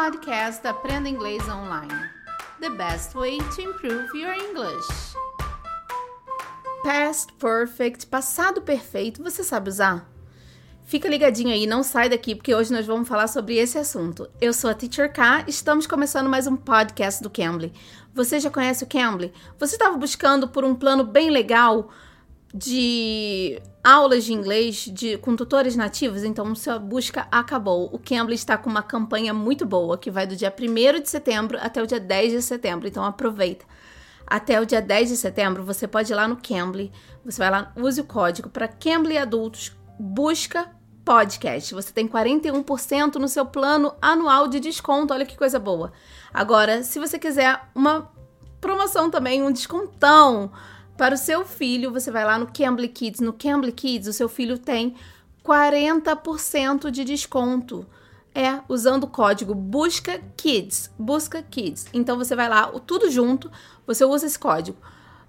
podcast Aprenda Inglês Online. The best way to improve your English. Past perfect, passado perfeito, você sabe usar? Fica ligadinho aí, não sai daqui, porque hoje nós vamos falar sobre esse assunto. Eu sou a Teacher K, estamos começando mais um podcast do Cambly. Você já conhece o Cambly? Você estava buscando por um plano bem legal de aulas de inglês de, com tutores nativos, então sua busca acabou. O Cambly está com uma campanha muito boa que vai do dia 1 de setembro até o dia 10 de setembro, então aproveita. Até o dia 10 de setembro, você pode ir lá no Cambly, você vai lá, use o código para Cambly Adultos, busca podcast. Você tem 41% no seu plano anual de desconto, olha que coisa boa. Agora, se você quiser uma promoção também, um descontão, para o seu filho, você vai lá no Cambly Kids. No Cambly Kids, o seu filho tem 40% de desconto. É, usando o código Busca Kids. Busca Kids. Então você vai lá, tudo junto, você usa esse código.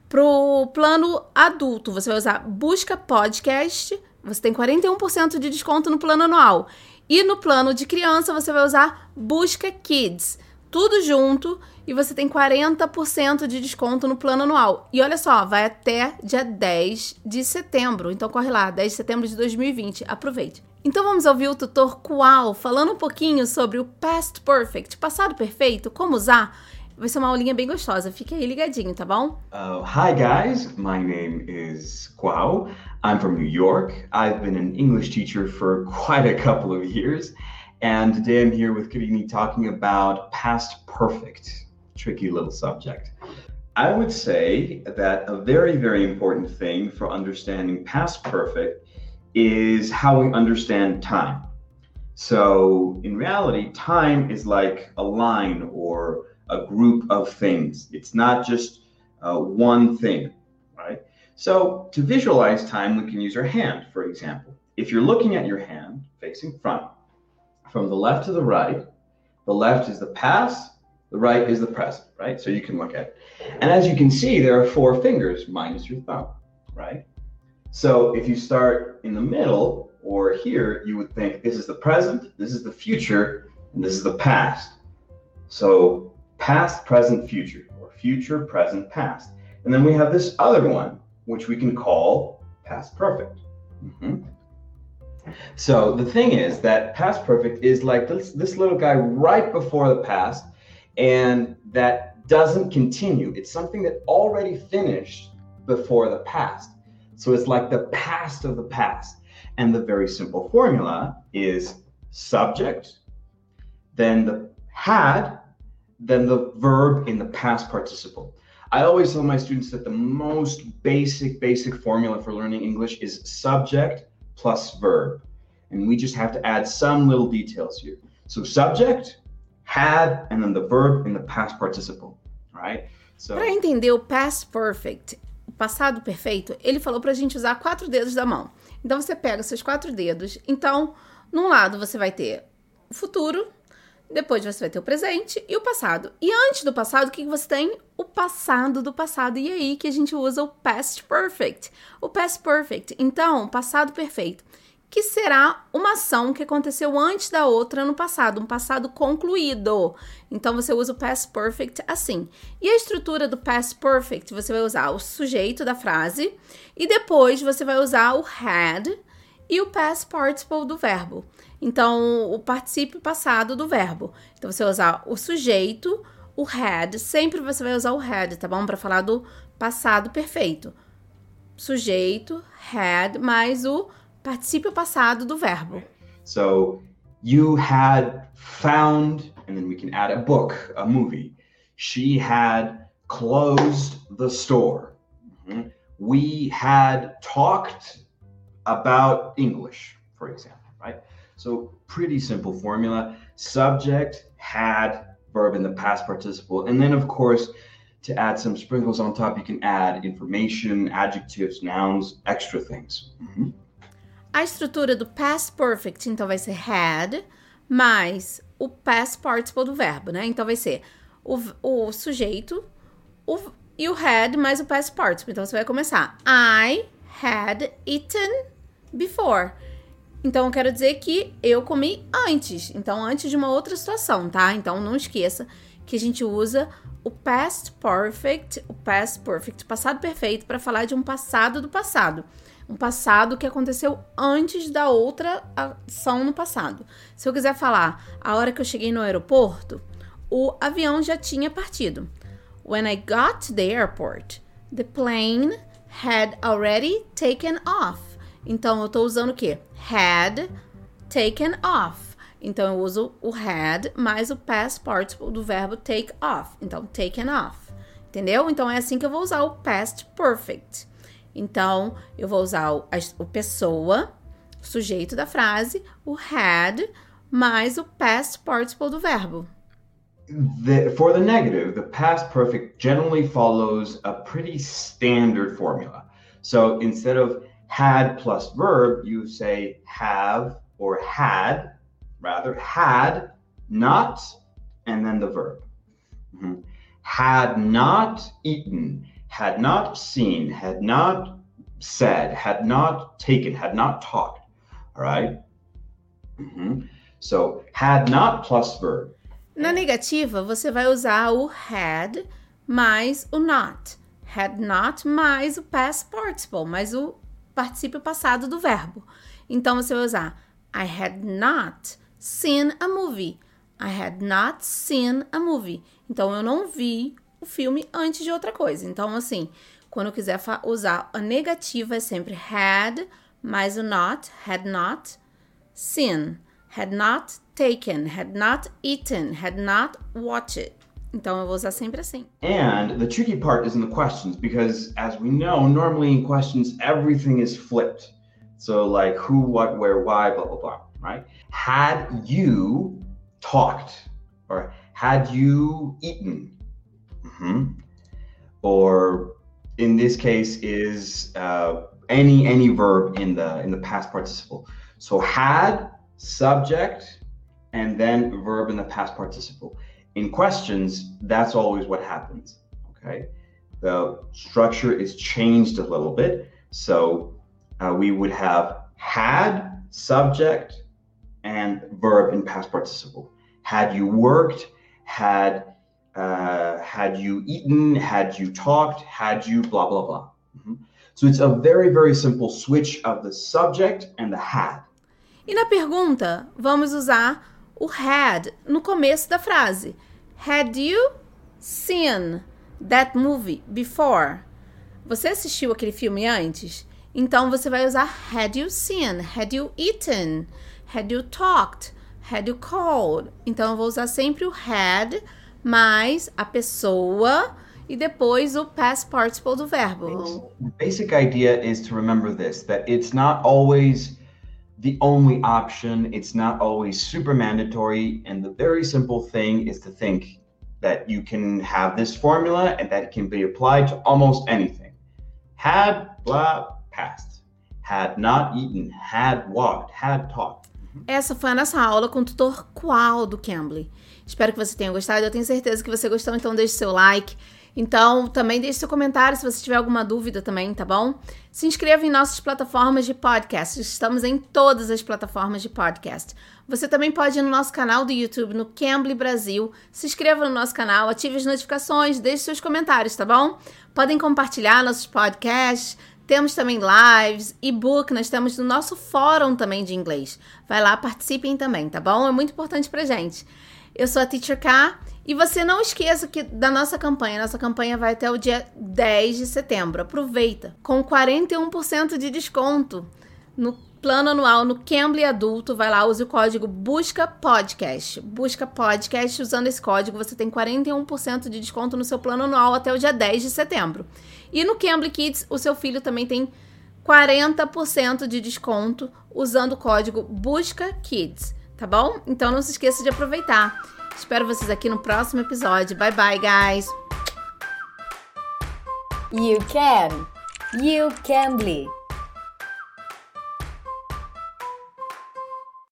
Pro plano adulto, você vai usar Busca Podcast. Você tem 41% de desconto no plano anual. E no plano de criança, você vai usar Busca Kids tudo junto e você tem 40% de desconto no plano anual. E olha só, vai até dia 10 de setembro. Então corre lá, 10 de setembro de 2020. Aproveite. Então vamos ouvir o tutor Qual falando um pouquinho sobre o past perfect, passado perfeito, como usar. Vai ser uma aulinha bem gostosa. Fique aí ligadinho, tá bom? Uh, hi guys, my name is Qual. I'm from New York. I've been an English teacher for quite a couple of years. And today I'm here with Kadini talking about past perfect, tricky little subject. I would say that a very, very important thing for understanding past perfect is how we understand time. So, in reality, time is like a line or a group of things, it's not just uh, one thing, right? So, to visualize time, we can use our hand, for example. If you're looking at your hand facing front, from the left to the right. The left is the past, the right is the present, right? So you can look at it. And as you can see, there are four fingers minus your thumb, right? So if you start in the middle or here, you would think this is the present, this is the future, and this is the past. So past, present, future, or future, present, past. And then we have this other one, which we can call past perfect. Mm-hmm. So the thing is that past perfect is like this, this little guy right before the past, and that doesn't continue. It's something that already finished before the past. So it's like the past of the past. And the very simple formula is subject, then the had, then the verb in the past participle. I always tell my students that the most basic, basic formula for learning English is subject plus verb. And we just have to add some little details here. So subject, had, and then the verb in the past participle, right? So... Para entender o past perfect, o passado perfeito, ele falou para a gente usar quatro dedos da mão. Então você pega seus quatro dedos. Então, num lado você vai ter o futuro, depois você vai ter o presente e o passado. E antes do passado, o que você tem? O passado do passado. E aí que a gente usa o past perfect. O past perfect. Então, passado perfeito. Que será uma ação que aconteceu antes da outra no passado, um passado concluído. Então você usa o past perfect assim. E a estrutura do past perfect, você vai usar o sujeito da frase e depois você vai usar o had e o past participle do verbo. Então, o particípio passado do verbo. Então, você usar o sujeito, o had. Sempre você vai usar o had, tá bom? Para falar do passado perfeito. Sujeito, had, mais o particípio passado do verbo. So, you had found, and then we can add a book, a movie. She had closed the store. Mm-hmm. We had talked about English, for example, right? So pretty simple formula. Subject, had, verb in the past participle. And then, of course, to add some sprinkles on top, you can add information, adjectives, nouns, extra things. Mm-hmm. A estrutura do past perfect, então, vai ser had, mais o past participle do verbo, né? Então, vai ser o, o sujeito o, e o had mais o past participle. Então, você vai começar. I had eaten before. Então eu quero dizer que eu comi antes. Então, antes de uma outra situação, tá? Então não esqueça que a gente usa o past perfect, o past perfect, passado perfeito, para falar de um passado do passado. Um passado que aconteceu antes da outra ação no passado. Se eu quiser falar a hora que eu cheguei no aeroporto, o avião já tinha partido. When I got to the airport, the plane had already taken off. Então eu estou usando o quê? Had taken off. Então eu uso o had mais o past participle do verbo take off. Então taken off. Entendeu? Então é assim que eu vou usar o past perfect. Então eu vou usar o, a, o pessoa, sujeito da frase, o had mais o past participle do verbo. The, for the negative, the past perfect generally follows a pretty standard formula. So instead of had plus verb, you say have or had, rather, had not, and then the verb. Mm-hmm. Had not eaten, had not seen, had not said, had not taken, had not talked. All right? mm-hmm. So, had not plus verb. Na negativa, você vai usar o had mais o not. Had not mais o past participle, mais o participio passado do verbo. Então você vai usar I had not seen a movie. I had not seen a movie. Então eu não vi o filme antes de outra coisa. Então assim, quando eu quiser usar a negativa é sempre had mais o not, had not seen, had not taken, had not eaten, had not watched. Então eu vou usar sempre assim. And the tricky part is in the questions because as we know, normally in questions everything is flipped. So like who, what, where, why, blah blah blah, right? Had you talked or had you eaten? Mm-hmm. Or in this case is uh, any any verb in the in the past participle. So had subject and then verb in the past participle in questions, that's always what happens. Okay. The structure is changed a little bit. So uh, we would have had, subject, and verb in past participle. Had you worked, had uh, had you eaten, had you talked, had you blah blah blah. Mm-hmm. So it's a very very simple switch of the subject and the had. E na pergunta, vamos usar o had no começo da frase. Had you seen that movie before? Você assistiu aquele filme antes? Então você vai usar had you seen, had you eaten, had you talked, had you called. Então eu vou usar sempre o had mais a pessoa e depois o past participle do verbo. The basic idea is to remember this that it's not always the only option. It's not always super mandatory. And the very simple thing is to think that you can have this formula and that it can be applied to almost anything. Had, blah, past. Had not eaten, had walked, had talked. Essa foi a nossa aula com o tutor Qual do Cambly. Espero que você tenha gostado. Eu tenho certeza que você gostou, então deixe seu like. Então, também deixe seu comentário se você tiver alguma dúvida também, tá bom? Se inscreva em nossas plataformas de podcast. Estamos em todas as plataformas de podcast. Você também pode ir no nosso canal do YouTube, no Cambly Brasil. Se inscreva no nosso canal, ative as notificações, deixe seus comentários, tá bom? Podem compartilhar nossos podcasts. Temos também lives, e-book, nós temos no nosso fórum também de inglês. Vai lá, participem também, tá bom? É muito importante pra gente. Eu sou a Teacher K e você não esqueça que da nossa campanha. Nossa campanha vai até o dia 10 de setembro. Aproveita com 41% de desconto no plano anual no Cambly Adulto. Vai lá, use o código Busca Podcast. Busca Podcast usando esse código, você tem 41% de desconto no seu plano anual até o dia 10 de setembro. E no Cambly Kids, o seu filho também tem 40% de desconto usando o código Busca Kids, tá bom? Então não se esqueça de aproveitar. Espero vocês aqui no próximo episódio. Bye bye, guys. You can. You can be.